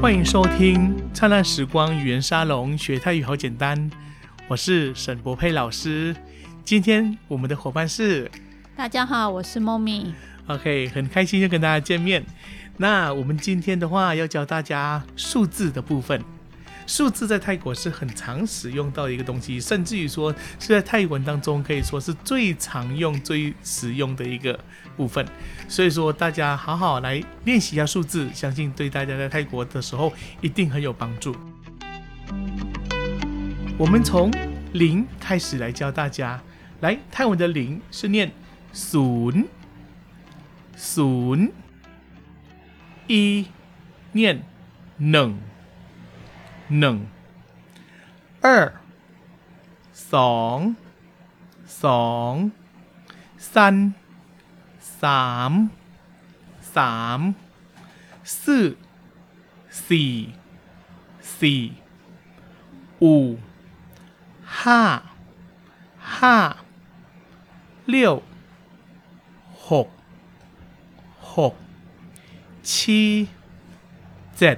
欢迎收听《灿烂时光语言沙龙》，学泰语好简单。我是沈博佩老师。今天我们的伙伴是大家好，我是梦咪。OK，很开心又跟大家见面。那我们今天的话要教大家数字的部分。数字在泰国是很常使用到的一个东西，甚至于说是在泰文当中可以说是最常用、最实用的一个部分。所以说，大家好好来练习一下数字，相信对大家在泰国的时候一定很有帮助。我们从零开始来教大家，来泰文的零是念 “sun”。ศูนย์一念หนึ่ง หนึ่งเออสองสองสันสามสามสี่สี่สี่五ห้าห้าเลี้ยวหกหกชีเจ็ด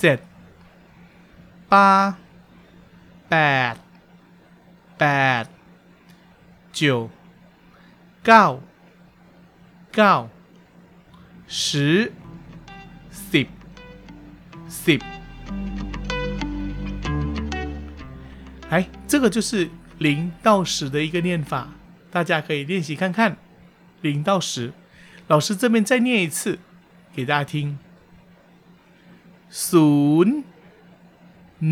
เจ็ด 八แปดแปด九เก้าเก้า十สิบสิบ来，这个就是零到十的一个念法，大家可以练习看看。零到十，老师这边再念一次给大家听：ศูนย์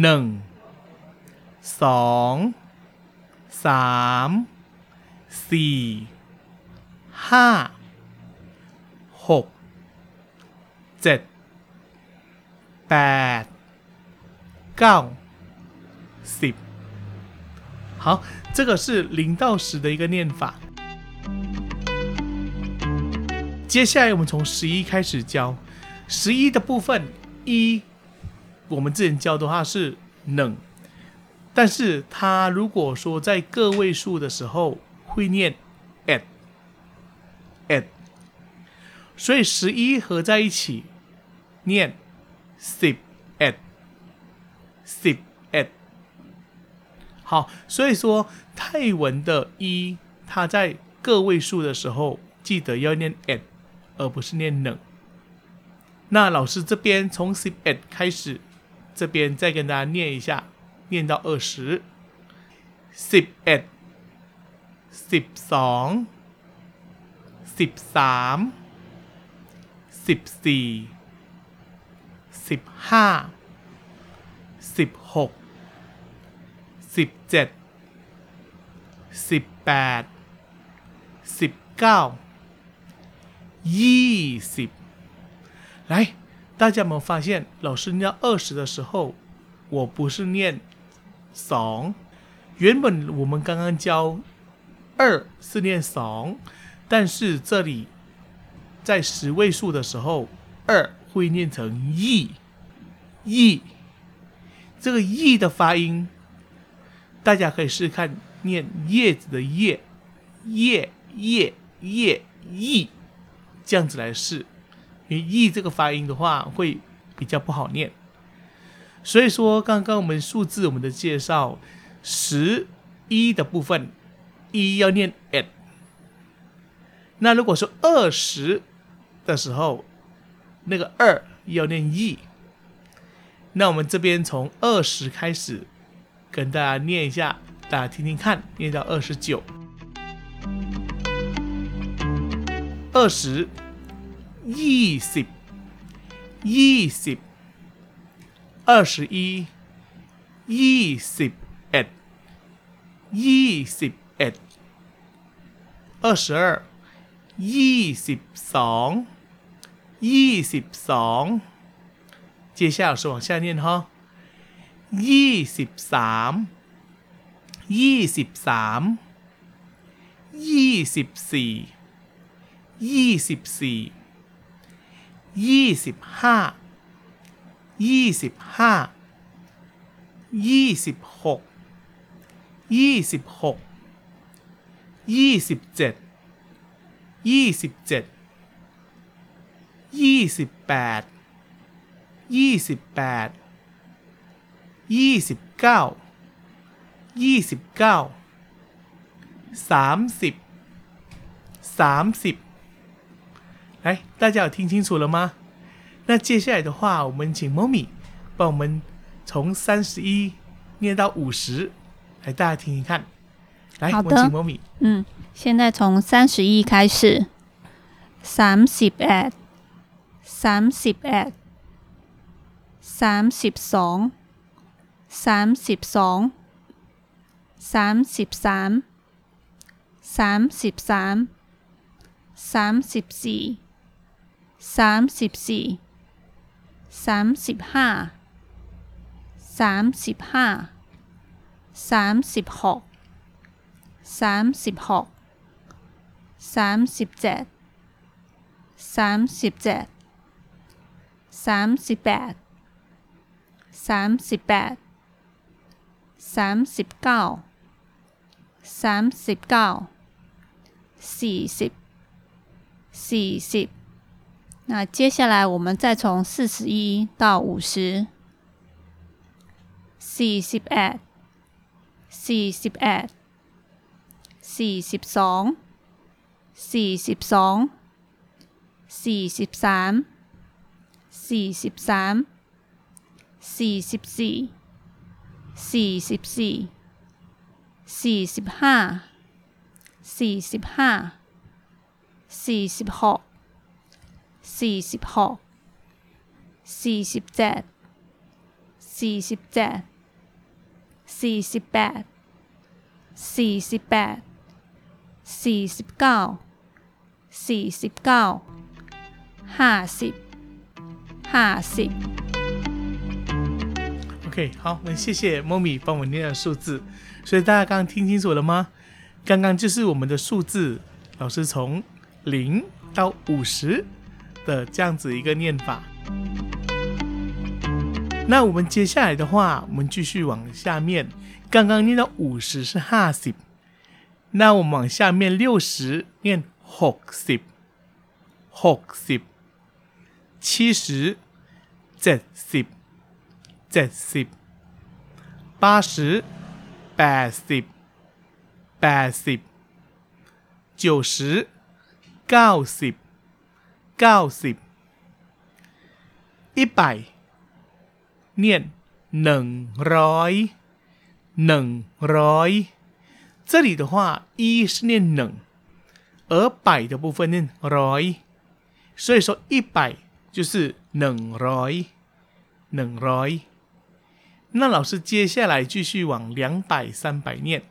หนึ่งสองสามสี่ห้าหกเจ็ดแปดเก้าสิบ好，这个是零到十的一个念法。接下来我们从十一开始教，十一的部分一， 我们之前教的话是能，但是它如果说在个位数的时候会念 at at，所以十一合在一起念 sip at sip at。好，所以说泰文的一，它在个位数的时候记得要念 at。而不是念能。那老师这边从 sip at 开始，这边再跟大家念一下，念到二十。sip at sip สอง sip สาม sip สี่ sip ห้า sip หก sip เจ็ด sip แปด sip เก้ายี่สิบ来， 大家有没有发现，老师念二十的时候，我不是念ส原本我们刚刚教二是念ส但是这里在十位数的时候，二会念成一，一。这个一的发音，大家可以试试看，念叶子的叶，叶叶叶叶。这样子来试，因为“ “e” ”这个发音的话会比较不好念，所以说刚刚我们数字我们的介绍十一的部分，一要念 at，那如果说二十的时候，那个二要念 e，那我们这边从二十开始跟大家念一下，大家听听看，念到二十九。二十、 ยี่สิบ、ยี่สิบ、二十一、ยี่สิบเอ็ด、ยี่สิบเอ็ด、二十二、ยี่สิบสอง、ยี่สิบสอง接下来是往下念哈，ยี่สิบสามยี่สิบสามยี่สิบสี่ยี่สิบสี่ ยี่สิบห้ายี่สิบห้ายี่สิบหกยี่สิบหกยี่สิบเจ็ดยี่สิบเจ็ดยี่สิบแปดยี่สิบแปดยี่สิบเก้ายี่สิบเก้าสามสิบ三十，来，大家有听清楚了吗？那接下来的话，我们请 Mommy 帮我们从三十一念到五十，来大家听一看。来，好的我们请 Mommy。嗯，现在从三十一开始，三十เอ็ด三十เอ็ดสามสิบสองสามสิบสองสามสิบสามสามสิบสามสามสิบสี่ สามสิบสี่สามสิบห้าสามสิบห้าสามสิบหกสามสิบหกสามสิบเจ็ดสามสิบเจ็ดสามสิบแปดสามสิบแปดสามสิบเก้าสามสิบเก้าสี่สิบสี่สิบ 那接下来我们再从四十一到五十，สี่สิบเอ็ดสี่สิบเอ็ด สี่สิบสอง สี่สิบสอง สี่สิบสาม สี่สิบสาม สี่สิบสี่ สี่สิบสี่ สี่สิบห้า สี่สิบห้า สี่สิบหก สี่สิบหก สี่สิบเจ็ด สี่สิบเจ็ด สี่สิบแปด สี่สิบแปด สี่สิบเก้า สี่สิบเก้า ห้าสิบ ห้าสิบ OK，好，我们谢谢 Mommy 帮我念的数字。所以大家刚刚听清楚了吗？刚刚就是我们的数字，老师从零到五十 的这样子一个念法。那我们接下来的话，我们继续往下面，刚刚念到五十是哈十，那我们往下面六十念六十，六十，七十，七十，七十，八十，八十，八十，九十，九十。90อีไปเนียนหนึ่งร้อยหนึ่งร้อย这里的话一是念หนึ่ง而百的部分念ร้อย所以说一百就是หนึ่งร้อยหนึ่งร้อย那老师接下来继续往两百、三百念。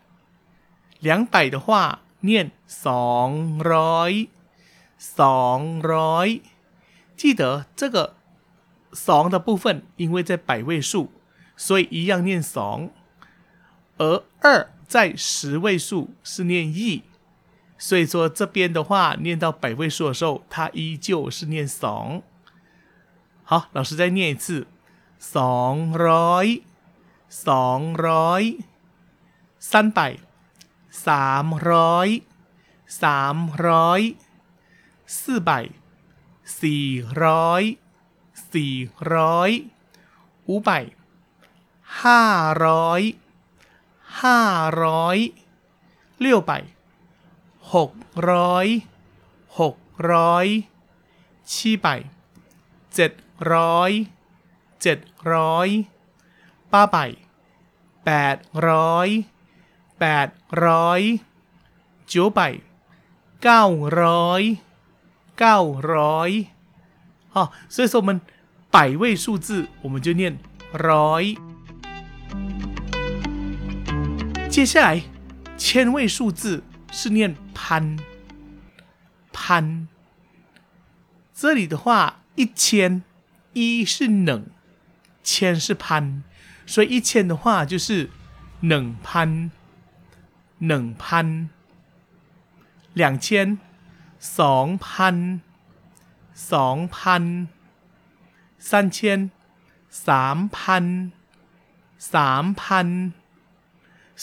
两百的话，念สองร้อย สองร้อย记得这个สอง的部分，因为在百位数，所以一样念ส而二在十位数是念一，所以说这边的话念到百位数的时候，它依旧是念ส好，老师再念一次สองร้อยสองร้อยสั้นไปสามร้อยสามร้อย สี่ใบสี่ร้อยสี่ร้อย五百ห้าร้อยห้าร้อยเลี้ยวไปหกร้อยหกร้อยชี้ไปเจ็ดร้อยเจ็ดร้อยป้าใบแปดร้อยแปดร้อยจิ้วใบเก้าร้อย 九百哦，所以说我们百位数字我们就念百。接下来千位数字是念潘潘。这里的话，一千一是冷，千是潘，所以一千的话就是冷潘冷潘。两千สองพันสองพัน三千สามพันสามพัน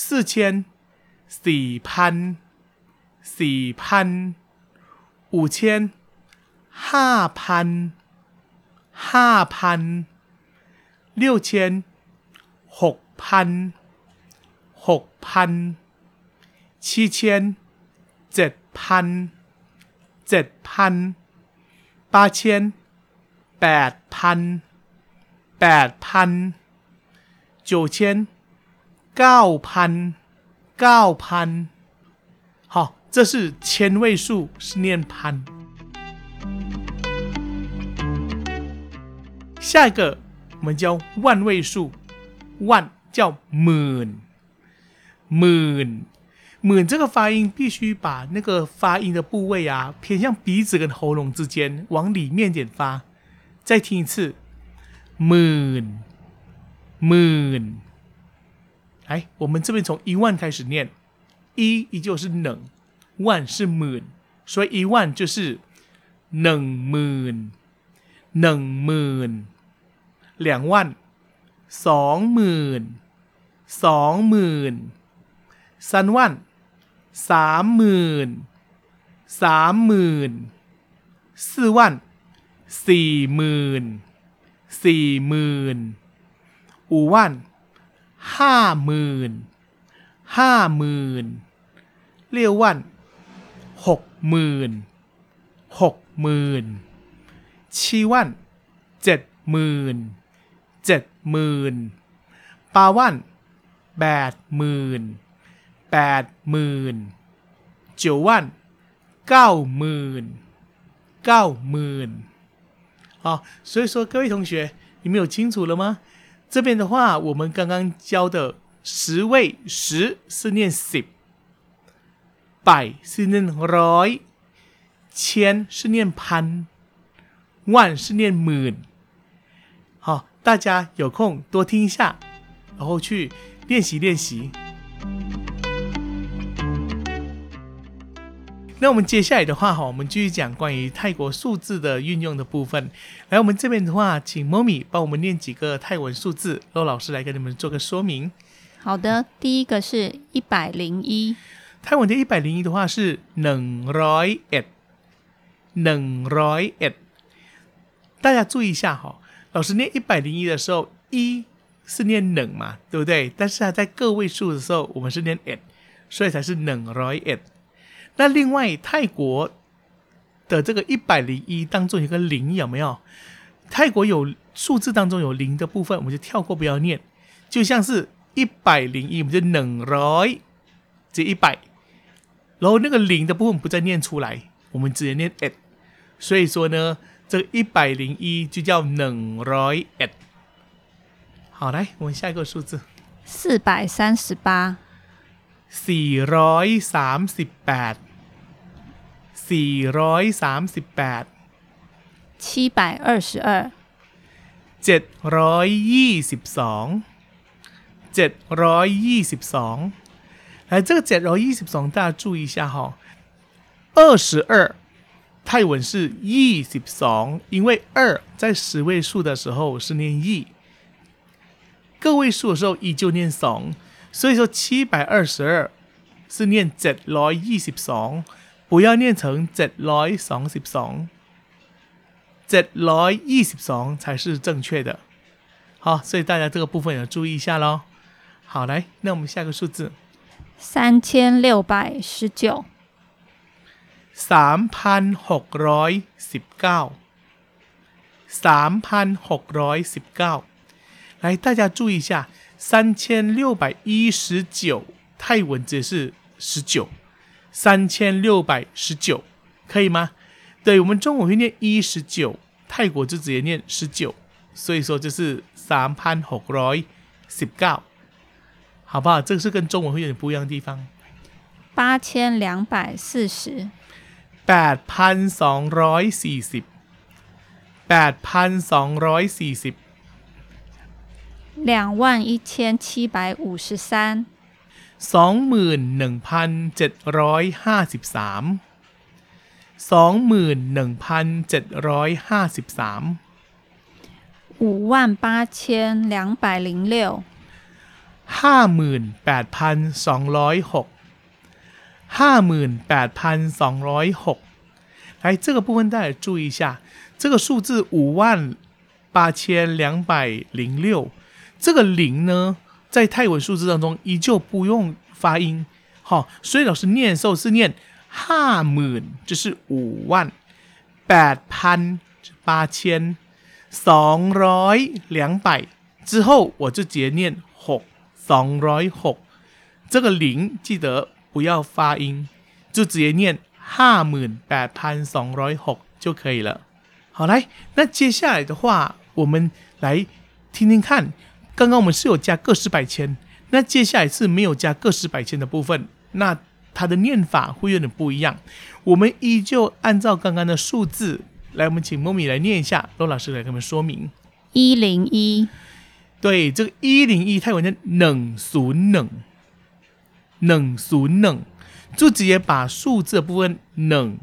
四千สี่พันสี่พัน五千ห้าพันห้าพัน 六千หกพันหกพัน七千เจ็ดพัน เจ็ดพัน八千แปดพันแปดพัน九千เก้าพันเก้าพัน好，这是千位数，是念พัน。下一个我们教万位数，万叫หมื่นหมื่น หมื่น这个发音必须把那个发音的部位啊偏向鼻子跟喉咙之间，往里面点发。再听一次，หมื่นหมื่น。来，我们这边从一万开始念，一依旧是冷，万是หมื่น，所以一万就是หนึ่งหมื่นหนึ่งหมื่น两万สองหมื่นสองหมื่นสามวัน สามหมื่นสามหมื่นสี่วันสี่หมื่นสี่หมื่นอูวันห้าหมื่นห้าหมื่นเรียววันหกหมื่นหกหมื่นชีวันเจ็ดหมื่นเจ็ดหมื่นปาวันแปดหมื่น แปดหมื่น九万เก้าหมื่นเก้าหมื่น好，所以说各位同学，你们有清楚了吗？这边的话，我们刚刚教的十位十是念 sip，百是念 roy，千是念พั万是念หมื่น。好，大家有空多听一下，然后去练习练习。 那我们接下来的话哈，我们继续讲关于泰国数字的运用的部分。来，我们这边的话，请 Momi 帮我们念几个泰文数字，然后老师来跟你们做个说明。好的，第一个是一百零一，泰文的一百零一的话是冷 roy et，冷 roy et。大家注意一下哈，老师念一百零一的时候，一是念冷嘛，对不对？但是它，在个位数的时候，我们是念 et，所以才是冷 roy et。那另外泰国的这个一百零一当中有个零，有没有？泰国有数字当中有零的部分，我们就跳过不要念。就像是一百零一，我们就冷 roy 这一百，然后那个零的部分不再念出来，我们直接念 et。所以说呢，这一百零一就叫冷 roy et。好，来我们下一个数字。四百三十八，si re si ba si re si m si ba 七百二十二 zh 这个大家注意一下哈。二十二泰文是二十二因为二在十位数的时候是念 es 个位数的时候依旧念双所以说七百二十二是念เจ็ดร้อยยี่สิบสอง不要念成เจ็ดร้อยสองสิบสองเจ็ดร้อยยี่สิบสอง才是正确的。好，所以大家这个部分要注意一下喽。好，来，那我们下个数字三千六百十九， สามพันหกร้อยสิบเก้าสามพันหกร้อยสิบเก้า 来，大家注意一下，三千六百一十九泰文字是十九，三千六百十九，可以吗？对我们中文会念一十九，泰国就直接念十九，所以说就是三พันหกร้อยสิบเก้า，好不好？这个是跟中文会有点不一样的地方。八千两百四十， แปดพันสองร้อยสี่สิบแปดพันสองร้อยสี่สิบ 两万一千七百五十三， สองหมื่นหนึ่งพันเจ็ดร้อยห้าสิบสามสองหมื่นหนึ่งพันเจ็ดร้อยห้าสิบสาม 五万八千两百零六， ห้าหมื่นแปดพันสองร้อยหกห้าหมื่นแปดพันสองร้อยหก来，这个部分大家注意一下，这个数字五万 八千两百零六。 这个零呢，在泰文数字当中依旧不用发音，好，所以老师念的时候是念哈姆，就是五万，八潘八千，สอง两百之后我就直接念หสอง这个零记得不要发音，就直接念哈姆八潘สอง就可以了。好，来，那接下来的话，我们来听听看。 刚刚我们是有加个十百千，那接下来是没有加个十百千的部分，那它的念法会有点不一样。我们依旧按照刚刚的数字来，我们请梦米来念一下，罗老师来给我们说明。一零一，对，这个一零一泰文的冷俗冷，冷俗冷，就直接把数字的部分冷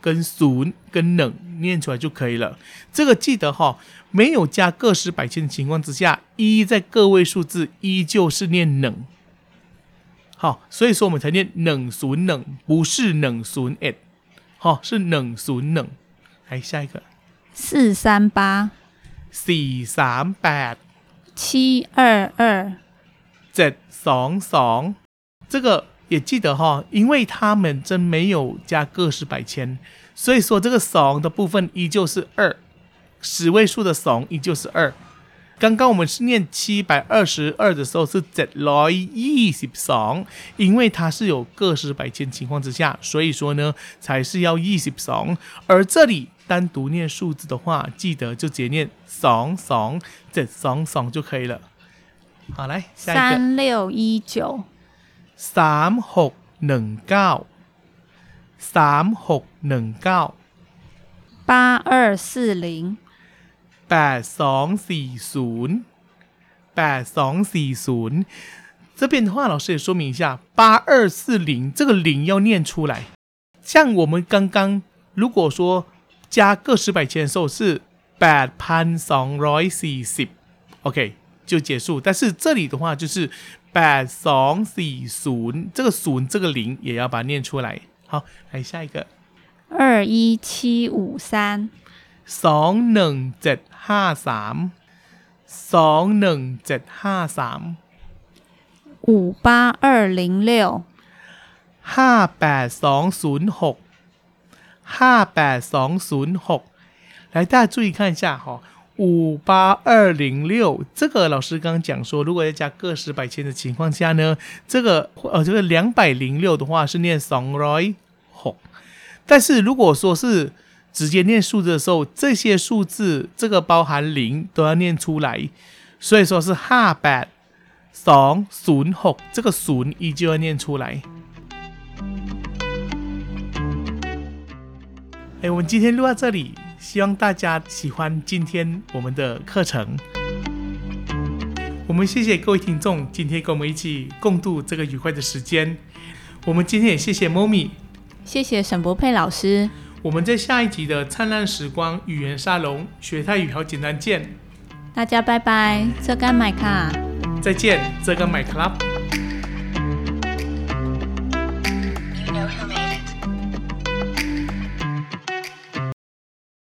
跟俗跟冷念出来就可以了。这个记得哈。没有加个十百千的情况之下，一在个位数字依旧是念冷。好，所以说我们才念冷损冷，不是冷损 it，好，是冷损冷。来下一个，四三八，四三八，七二二，七双双。这个也记得哈，因为他们真没有加个十百千，所以说这个双的部分依旧是二。十位数的怂依旧是二。刚刚我们是念七百二十二的时候是七来一十双，因为它是有个十百千情况之下，所以说呢才是要一十双。而这里单独念数字的话，记得就直接念怂怂七双双就可以了。好，来下一个三六一九三六能九三六能九八二四零。八双四ศู八双四ศู这边的话，老师也说明一下，八二四零这个零要念出来。像我们刚刚如果说加个十百千的时候是八潘双ร้四十，OK 就结束。但是这里的话就是八双四ศู这个ศู这个零也要把它念出来。好，来下一个二一七五三。สองหนึ่งเจ็ดห้าสามสองหนึ่งเจ็ดห้าสาม五八二零六ห้าแปดสองศูนย์หกห้าแปดสองศูนย์หก来，大家注意看一下哈， 五八二零六，这个老师刚刚讲说，如果要加个十百千的情况下呢，这个呃，这个两百零六的话是念 s o n g r o y 但是如果说是直接念数字的时候，这些数字这个包含零都要念出来，所以说是 ha bad song soon 这个 soon 依旧要念出来。哎，我们今天录到这里。希望大家喜欢今天我们的课程。我们谢谢各位听众今天跟我们一起共度这个愉快的时间。我们今天也谢谢 Momi，谢谢沈博佩老师。我们在下一集的灿烂时光语言沙龙学泰语好简单见，大家拜拜，这干买卡，再见，这干买 club。